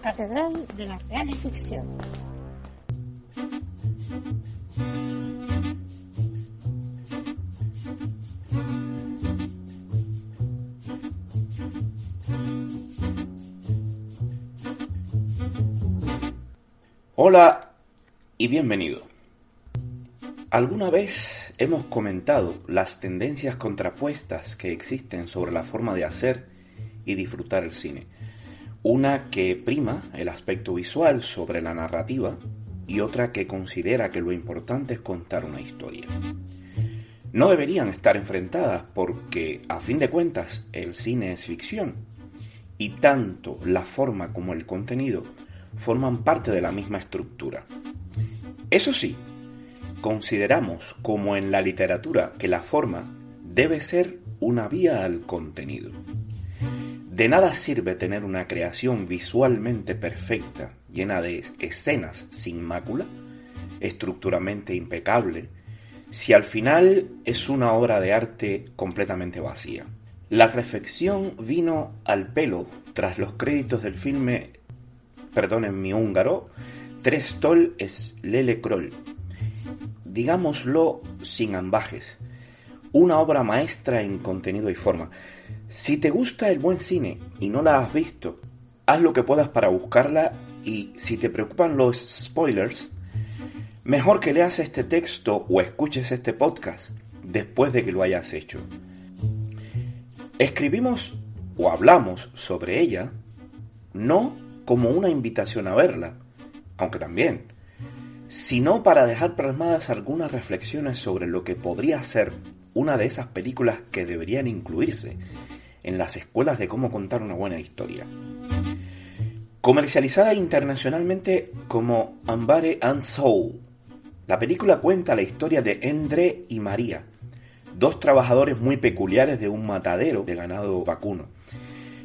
Catedral de la Real Ficción. Hola y bienvenido. ¿Alguna vez hemos comentado las tendencias contrapuestas que existen sobre la forma de hacer y disfrutar el cine? Una que prima el aspecto visual sobre la narrativa y otra que considera que lo importante es contar una historia. No deberían estar enfrentadas porque, a fin de cuentas, el cine es ficción y tanto la forma como el contenido forman parte de la misma estructura. Eso sí, consideramos como en la literatura que la forma debe ser una vía al contenido. De nada sirve tener una creación visualmente perfecta, llena de escenas sin mácula, estructuralmente impecable, si al final es una obra de arte completamente vacía. La reflexión vino al pelo tras los créditos del filme perdonen mi húngaro, Trestol es Lele Kroll. Digámoslo sin ambajes, una obra maestra en contenido y forma. Si te gusta el buen cine y no la has visto, haz lo que puedas para buscarla y si te preocupan los spoilers, mejor que leas este texto o escuches este podcast después de que lo hayas hecho. Escribimos o hablamos sobre ella no como una invitación a verla, aunque también, sino para dejar plasmadas algunas reflexiones sobre lo que podría ser una de esas películas que deberían incluirse en las escuelas de cómo contar una buena historia. Comercializada internacionalmente como Ambare and Soul, la película cuenta la historia de Endre y María, dos trabajadores muy peculiares de un matadero de ganado vacuno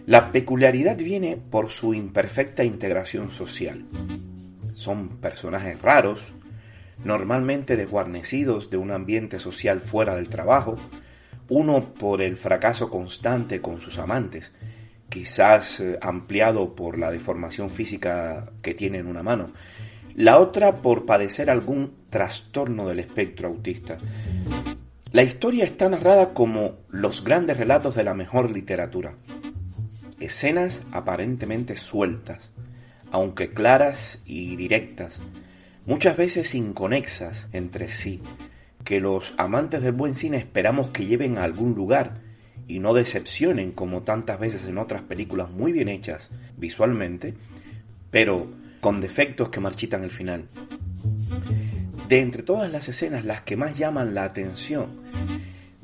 la peculiaridad viene por su imperfecta integración social. Son personajes raros, normalmente desguarnecidos de un ambiente social fuera del trabajo, uno por el fracaso constante con sus amantes, quizás eh, ampliado por la deformación física que tiene en una mano, la otra por padecer algún trastorno del espectro autista. La historia está narrada como los grandes relatos de la mejor literatura, escenas aparentemente sueltas, aunque claras y directas, muchas veces inconexas entre sí, que los amantes del buen cine esperamos que lleven a algún lugar y no decepcionen como tantas veces en otras películas muy bien hechas visualmente, pero con defectos que marchitan el final. De entre todas las escenas, las que más llaman la atención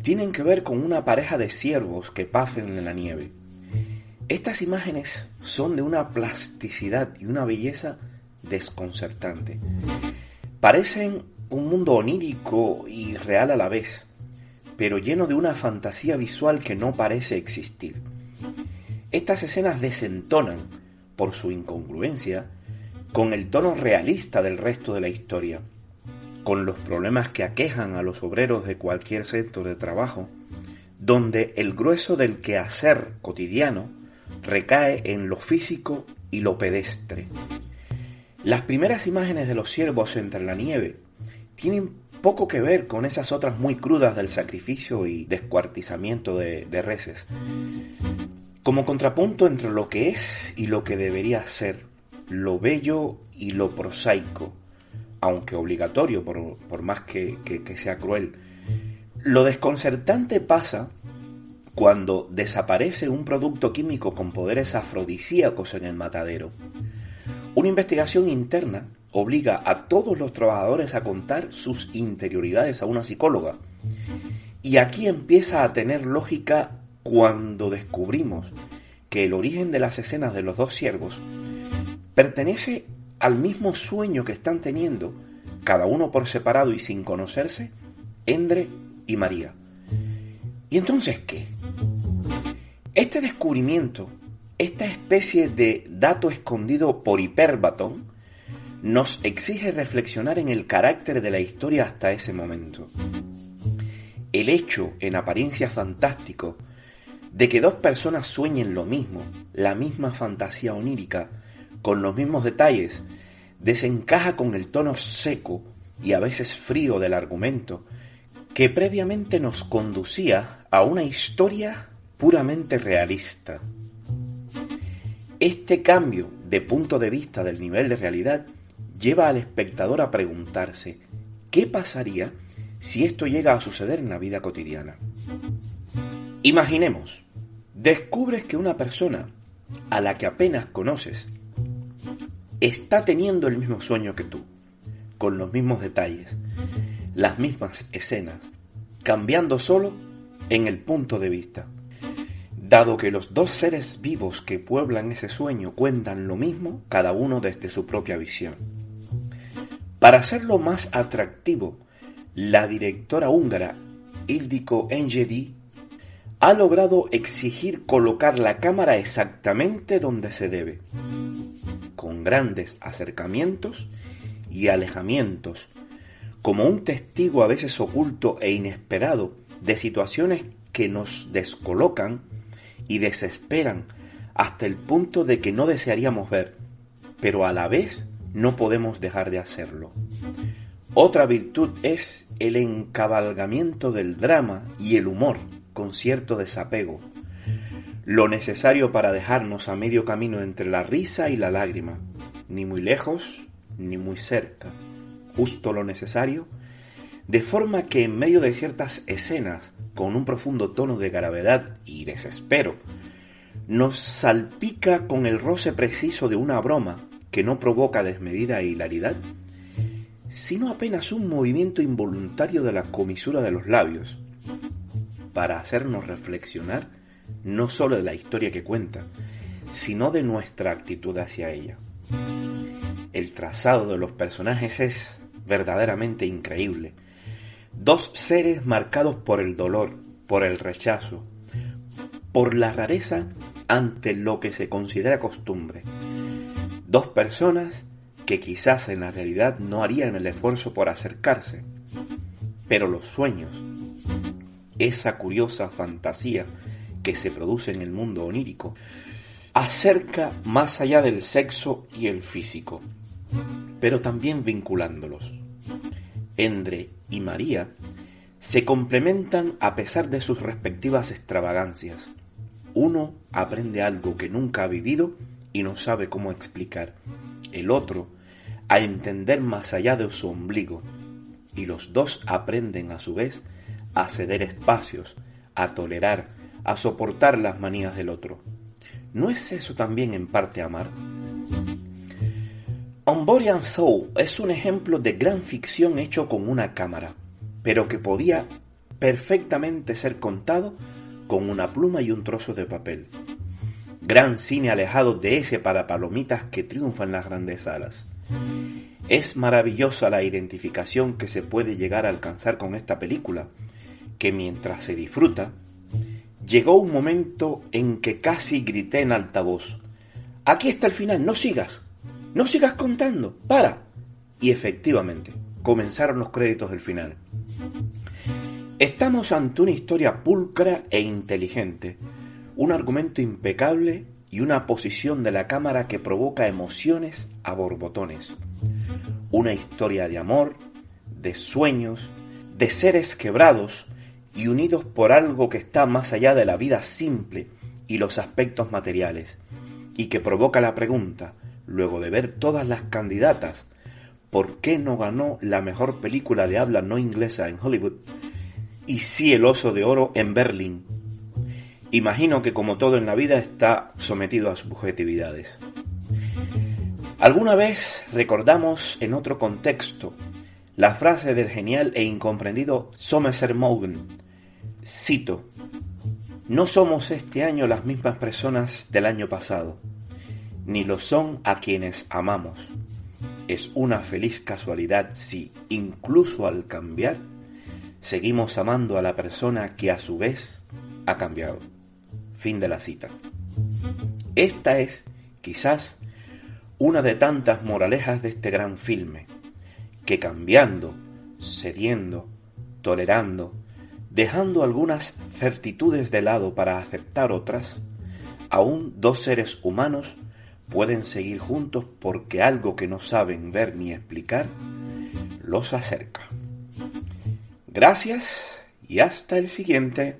tienen que ver con una pareja de ciervos que pasen en la nieve. Estas imágenes son de una plasticidad y una belleza desconcertante. Parecen un mundo onírico y real a la vez, pero lleno de una fantasía visual que no parece existir. Estas escenas desentonan, por su incongruencia, con el tono realista del resto de la historia, con los problemas que aquejan a los obreros de cualquier sector de trabajo, donde el grueso del quehacer cotidiano recae en lo físico y lo pedestre. Las primeras imágenes de los ciervos entre la nieve tienen poco que ver con esas otras muy crudas del sacrificio y descuartizamiento de, reses. Como contrapunto entre lo que es y lo que debería ser, lo bello y lo prosaico, aunque obligatorio por, más que sea cruel. Lo desconcertante pasa cuando desaparece un producto químico con poderes afrodisíacos en el matadero. Una investigación interna obliga a todos los trabajadores a contar sus interioridades a una psicóloga. Y aquí empieza a tener lógica cuando descubrimos que el origen de las escenas de los dos siervos pertenece al mismo sueño que están teniendo, cada uno por separado y sin conocerse, Endre y María. ¿Y entonces qué? Este descubrimiento, esta especie de dato escondido por Hiperbatón, nos exige reflexionar en el carácter de la historia hasta ese momento. El hecho, en apariencia fantástico, de que dos personas sueñen lo mismo, la misma fantasía onírica, con los mismos detalles, desencaja con el tono seco y a veces frío del argumento que previamente nos conducía a una historia puramente realista. Este cambio de punto de vista del nivel de realidad lleva al espectador a preguntarse ¿qué pasaría si esto llega a suceder en la vida cotidiana? Imaginemos, descubres que una persona a la que apenas conoces está teniendo el mismo sueño que tú, con los mismos detalles, las mismas escenas, cambiando solo en el punto de vista. Dado que los dos seres vivos que pueblan ese sueño cuentan lo mismo, cada uno desde su propia visión. Para hacerlo más atractivo, la directora húngara Ildiko Engedi ha logrado exigir colocar la cámara exactamente donde se debe, con grandes acercamientos y alejamientos, como un testigo a veces oculto e inesperado de situaciones que nos descolocan y desesperan hasta el punto de que no desearíamos ver, pero a la vez no podemos dejar de hacerlo. Otra virtud es el encabalgamiento del drama y el humor con cierto desapego, lo necesario para dejarnos a medio camino entre la risa y la lágrima, ni muy lejos ni muy cerca, justo lo necesario, de forma que en medio de ciertas escenas con un profundo tono de gravedad y desespero, nos salpica con el roce preciso de una broma que no provoca desmedida hilaridad, sino apenas un movimiento involuntario de la comisura de los labios, para hacernos reflexionar no solo de la historia que cuenta, sino de nuestra actitud hacia ella. El trazado de los personajes es verdaderamente increíble, Dos seres marcados por el dolor, por el rechazo, por la rareza ante lo que se considera costumbre. Dos personas que quizás en la realidad no harían el esfuerzo por acercarse, pero los sueños, esa curiosa fantasía que se produce en el mundo onírico, acerca más allá del sexo y el físico, pero también vinculándolos. Endre y María se complementan a pesar de sus respectivas extravagancias. Uno aprende algo que nunca ha vivido y no sabe cómo explicar. El otro a entender más allá de su ombligo. Y los dos aprenden a su vez a ceder espacios, a tolerar, a soportar las manías del otro. ¿No es eso también en parte amar? Body Soul es un ejemplo de gran ficción hecho con una cámara, pero que podía perfectamente ser contado con una pluma y un trozo de papel. Gran cine alejado de ese para palomitas que triunfa en las grandes salas. Es maravillosa la identificación que se puede llegar a alcanzar con esta película, que mientras se disfruta, llegó un momento en que casi grité en altavoz. Aquí está el final, no sigas, no sigas contando, para. Y efectivamente, comenzaron los créditos del final. Estamos ante una historia pulcra e inteligente, un argumento impecable y una posición de la cámara que provoca emociones a borbotones. Una historia de amor, de sueños, de seres quebrados y unidos por algo que está más allá de la vida simple y los aspectos materiales, y que provoca la pregunta, luego de ver todas las candidatas, ¿por qué no ganó la mejor película de habla no inglesa en Hollywood y sí el oso de oro en Berlín? Imagino que como todo en la vida está sometido a subjetividades. Alguna vez recordamos en otro contexto la frase del genial e incomprendido Somerset Maugham. Cito, no somos este año las mismas personas del año pasado, ni lo son a quienes amamos. Es una feliz casualidad si, incluso al cambiar, seguimos amando a la persona que a su vez ha cambiado. Fin de la cita. Esta es, quizás, una de tantas moralejas de este gran filme, que cambiando, cediendo, tolerando, dejando algunas certitudes de lado para aceptar otras, aún dos seres humanos pueden seguir juntos porque algo que no saben ver ni explicar los acerca. Gracias y hasta el siguiente.